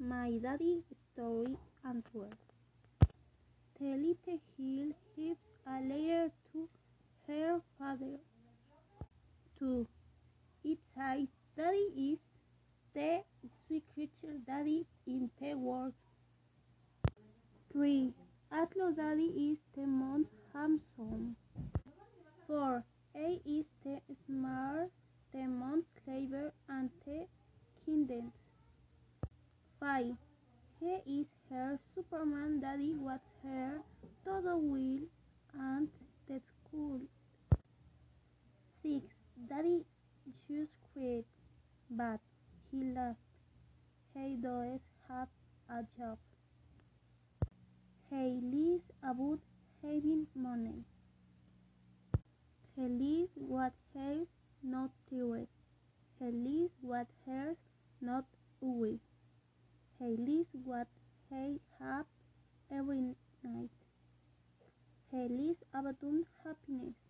my daddy story and well. The little girl gives a letter to her father. Two. It says, Daddy is the sweet creature daddy in the world. Three. Aslo daddy is the most handsome. Four. A is the smart, the most clever, and the kindest. Five. He is her Superman daddy was her todo will and the school. Six. Daddy just quit, but he left. He does have a job. He lives about having money. He lives what has not doing. He lives what he's not doing. He lives what he have every night. He lives about happiness.